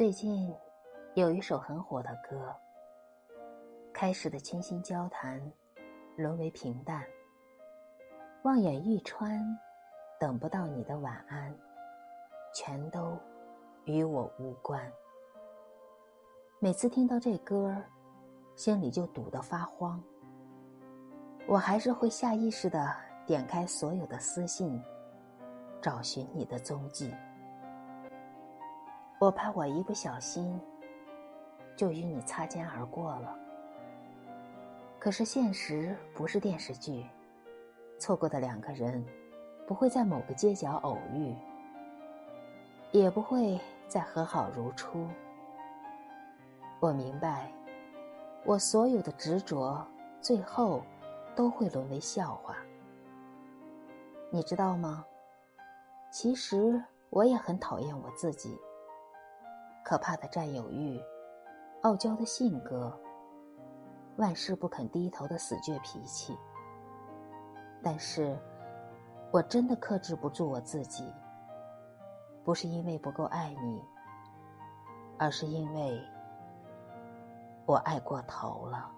最近有一首很火的歌，开始的倾心交谈，沦为平淡。望眼欲穿，等不到你的晚安，全都与我无关。每次听到这歌，心里就堵得发慌。我还是会下意识的点开所有的私信，找寻你的踪迹。我怕我一不小心，就与你擦肩而过了。可是现实不是电视剧，错过的两个人，不会在某个街角偶遇，也不会再和好如初。我明白，我所有的执着，最后。都会沦为笑话，你知道吗？其实我也很讨厌我自己，可怕的占有欲，傲娇的性格，万事不肯低头的死倔脾气。但是，我真的克制不住我自己，不是因为不够爱你，而是因为我爱过头了。